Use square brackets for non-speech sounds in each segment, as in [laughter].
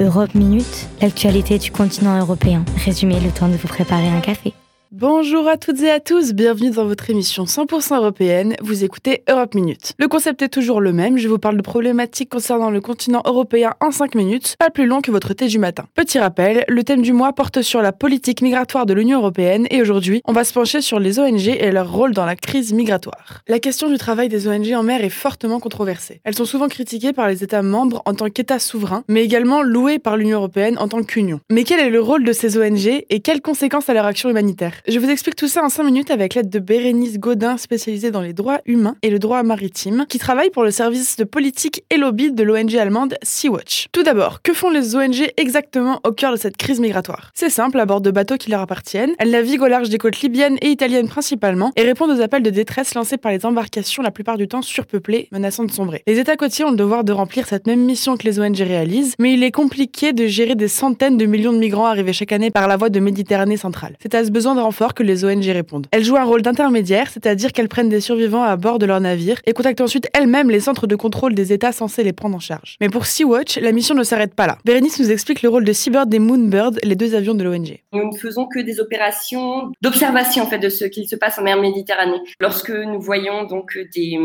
Europe Minute, l'actualité du continent européen. Résumé le temps de vous préparer un café. Bonjour à toutes et à tous, bienvenue dans votre émission 100% européenne. Vous écoutez Europe Minute. Le concept est toujours le même, je vous parle de problématiques concernant le continent européen en 5 minutes, pas plus long que votre thé du matin. Petit rappel, le thème du mois porte sur la politique migratoire de l'Union européenne et aujourd'hui, on va se pencher sur les ONG et leur rôle dans la crise migratoire. La question du travail des ONG en mer est fortement controversée. Elles sont souvent critiquées par les États membres en tant qu'États souverains, mais également louées par l'Union européenne en tant qu'Union. Mais quel est le rôle de ces ONG et quelles conséquences à leur action humanitaire? Je vous explique tout ça en 5 minutes avec l'aide de Bérénice Godin, spécialisée dans les droits humains et le droit maritime, qui travaille pour le service de politique et lobby de l'ONG allemande Sea-Watch. Tout d'abord, que font les ONG exactement au cœur de cette crise migratoire? C'est simple, à bord de bateaux qui leur appartiennent, elles naviguent au large des côtes libyennes et italiennes principalement et répondent aux appels de détresse lancés par les embarcations la plupart du temps surpeuplées, menaçant de sombrer. Les États côtiers ont le devoir de remplir cette même mission que les ONG réalisent, mais il est compliqué de gérer des centaines de millions de migrants arrivés chaque année par la voie de Méditerranée centrale. C'est à ce besoin de fort que les ONG répondent. Elles jouent un rôle d'intermédiaire, c'est-à-dire qu'elles prennent des survivants à bord de leur navire et contactent ensuite elles-mêmes les centres de contrôle des États censés les prendre en charge. Mais pour Sea-Watch, la mission ne s'arrête pas là. Bérénice nous explique le rôle de Seabird et Moonbird, les deux avions de l'ONG. Nous ne faisons que des opérations d'observation en fait de ce qu'il se passe en mer Méditerranée. Lorsque nous voyons donc des,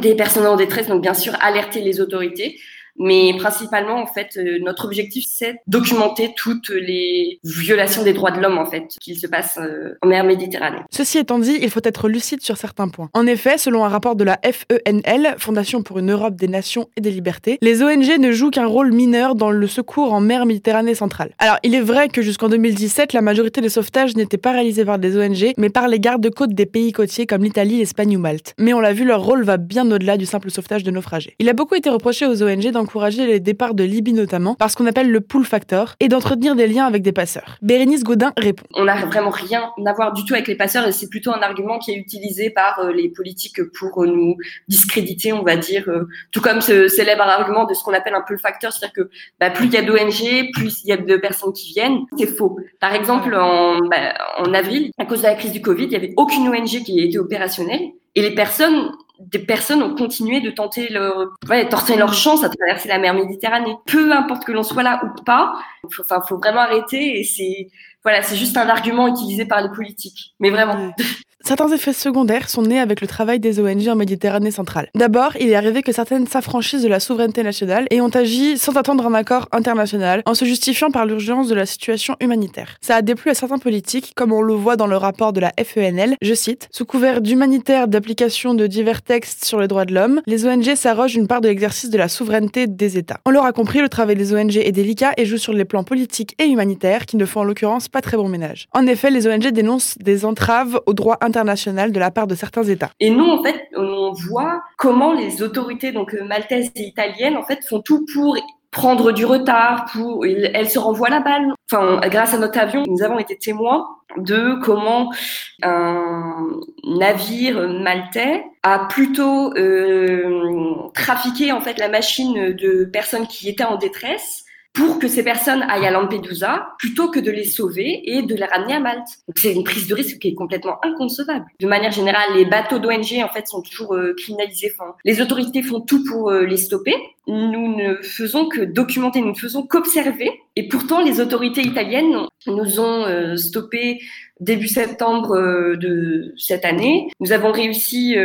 des personnes en détresse, donc bien sûr alerter les autorités mais principalement, en fait, euh, notre objectif, c'est documenter toutes les violations des droits de l'homme, en fait, qu'il se passe euh, en mer Méditerranée. Ceci étant dit, il faut être lucide sur certains points. En effet, selon un rapport de la FENL, Fondation pour une Europe des Nations et des Libertés, les ONG ne jouent qu'un rôle mineur dans le secours en mer Méditerranée centrale. Alors, il est vrai que jusqu'en 2017, la majorité des sauvetages n'étaient pas réalisés par des ONG, mais par les gardes-côtes des pays côtiers comme l'Italie, l'Espagne ou Malte. Mais on l'a vu, leur rôle va bien au-delà du simple sauvetage de naufragés. Il a beaucoup été reproché aux ONG encourager les départs de Libye notamment, par ce qu'on appelle le pull factor, et d'entretenir des liens avec des passeurs. Bérénice Godin répond. On n'a vraiment rien à voir du tout avec les passeurs, et c'est plutôt un argument qui est utilisé par euh, les politiques pour euh, nous discréditer, on va dire, euh, tout comme ce célèbre argument de ce qu'on appelle un pull factor, c'est-à-dire que bah, plus il y a d'ONG, plus il y a de personnes qui viennent. C'est faux. Par exemple, en, bah, en avril, à cause de la crise du Covid, il n'y avait aucune ONG qui était opérationnelle. Et les personnes des personnes ont continué de tenter leur, ouais, tenter leur chance à traverser la mer Méditerranée. Peu importe que l'on soit là ou pas, enfin, faut vraiment arrêter et c'est, voilà, c'est juste un argument utilisé par les politiques. Mais vraiment. [laughs] Certains effets secondaires sont nés avec le travail des ONG en Méditerranée centrale. D'abord, il est arrivé que certaines s'affranchissent de la souveraineté nationale et ont agi sans attendre un accord international, en se justifiant par l'urgence de la situation humanitaire. Ça a déplu à certains politiques, comme on le voit dans le rapport de la FENL, je cite, sous couvert d'humanitaire d'application de divers textes sur les droits de l'homme, les ONG s'arrogent une part de l'exercice de la souveraineté des États. On l'aura compris, le travail des ONG est délicat et joue sur les plans politiques et humanitaires qui ne font en l'occurrence pas très bon ménage. En effet, les ONG dénoncent des entraves aux droits international de la part de certains États. Et nous, en fait, on voit comment les autorités donc euh, maltaises et italiennes, en fait, font tout pour prendre du retard, pour elles se renvoient la balle. Enfin, grâce à notre avion, nous avons été témoins de comment un navire maltais a plutôt euh, trafiqué en fait la machine de personnes qui étaient en détresse pour que ces personnes aillent à Lampedusa plutôt que de les sauver et de les ramener à Malte. Donc c'est une prise de risque qui est complètement inconcevable. De manière générale, les bateaux d'ONG en fait sont toujours euh, criminalisés. Les autorités font tout pour euh, les stopper. Nous ne faisons que documenter, nous ne faisons qu'observer. Et pourtant, les autorités italiennes nous ont euh, stoppé début septembre de cette année. Nous avons réussi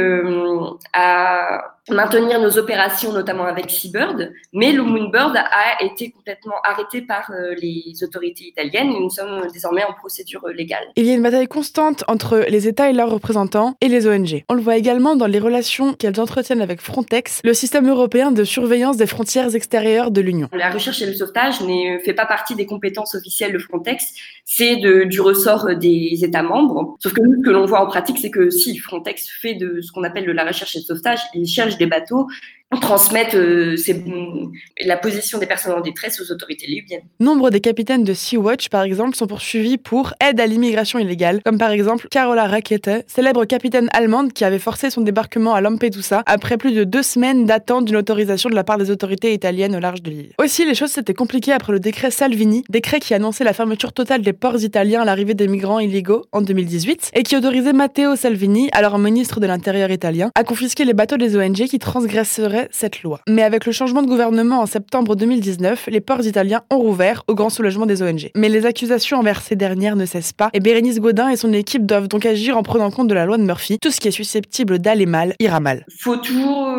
à maintenir nos opérations, notamment avec Seabird, mais le Moonbird a été complètement arrêté par euh, les autorités italiennes et nous sommes désormais en procédure euh, légale. Il y a une bataille constante entre les États et leurs représentants et les ONG. On le voit également dans les relations qu'elles entretiennent avec Frontex, le système européen de surveillance des frontières extérieures de l'Union. La recherche et le sauvetage ne fait pas partie des compétences officielles de Frontex, c'est du ressort des États membres. Sauf que nous, ce que l'on voit en pratique, c'est que si Frontex fait de ce qu'on appelle de la recherche et le sauvetage, il cherche des bateaux transmettre euh, la position des personnes en détresse aux autorités libyennes. Nombre des capitaines de Sea-Watch, par exemple, sont poursuivis pour aide à l'immigration illégale, comme par exemple Carola Rackete, célèbre capitaine allemande qui avait forcé son débarquement à Lampedusa après plus de deux semaines d'attente d'une autorisation de la part des autorités italiennes au large de l'île. Aussi, les choses s'étaient compliquées après le décret Salvini, décret qui annonçait la fermeture totale des ports italiens à l'arrivée des migrants illégaux en 2018 et qui autorisait Matteo Salvini, alors ministre de l'Intérieur italien, à confisquer les bateaux des ONG qui transgresseraient cette loi. Mais avec le changement de gouvernement en septembre 2019, les ports italiens ont rouvert au grand soulagement des ONG. Mais les accusations envers ces dernières ne cessent pas et Bérénice Godin et son équipe doivent donc agir en prenant compte de la loi de Murphy. Tout ce qui est susceptible d'aller mal ira mal. Faut toujours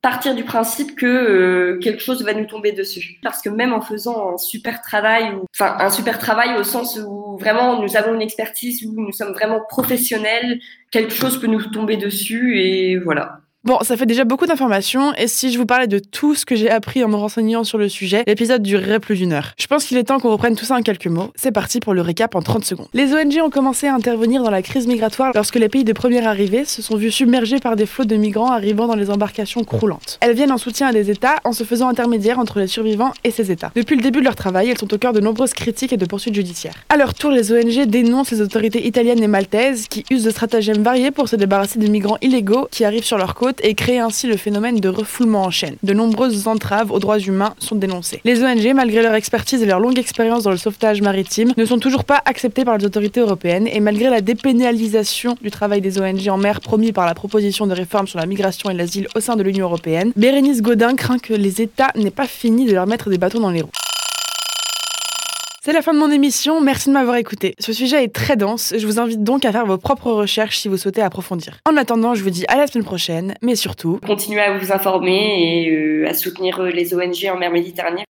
partir du principe que euh, quelque chose va nous tomber dessus. Parce que même en faisant un super travail, enfin un super travail au sens où vraiment nous avons une expertise, où nous sommes vraiment professionnels, quelque chose peut nous tomber dessus et voilà. Bon, ça fait déjà beaucoup d'informations, et si je vous parlais de tout ce que j'ai appris en me renseignant sur le sujet, l'épisode durerait plus d'une heure. Je pense qu'il est temps qu'on reprenne tout ça en quelques mots. C'est parti pour le récap en 30 secondes. Les ONG ont commencé à intervenir dans la crise migratoire lorsque les pays de première arrivée se sont vus submergés par des flots de migrants arrivant dans les embarcations croulantes. Elles viennent en soutien à des États en se faisant intermédiaire entre les survivants et ces États. Depuis le début de leur travail, elles sont au cœur de nombreuses critiques et de poursuites judiciaires. À leur tour, les ONG dénoncent les autorités italiennes et maltaises qui usent de stratagèmes variés pour se débarrasser des migrants illégaux qui arrivent sur leur côte et créer ainsi le phénomène de refoulement en chaîne. De nombreuses entraves aux droits humains sont dénoncées. Les ONG, malgré leur expertise et leur longue expérience dans le sauvetage maritime, ne sont toujours pas acceptées par les autorités européennes et malgré la dépénalisation du travail des ONG en mer promis par la proposition de réforme sur la migration et l'asile au sein de l'Union européenne, Bérénice Godin craint que les États n'aient pas fini de leur mettre des bâtons dans les roues. C'est la fin de mon émission, merci de m'avoir écouté. Ce sujet est très dense, je vous invite donc à faire vos propres recherches si vous souhaitez approfondir. En attendant, je vous dis à la semaine prochaine, mais surtout... Continuez à vous informer et euh, à soutenir euh, les ONG en mer Méditerranée.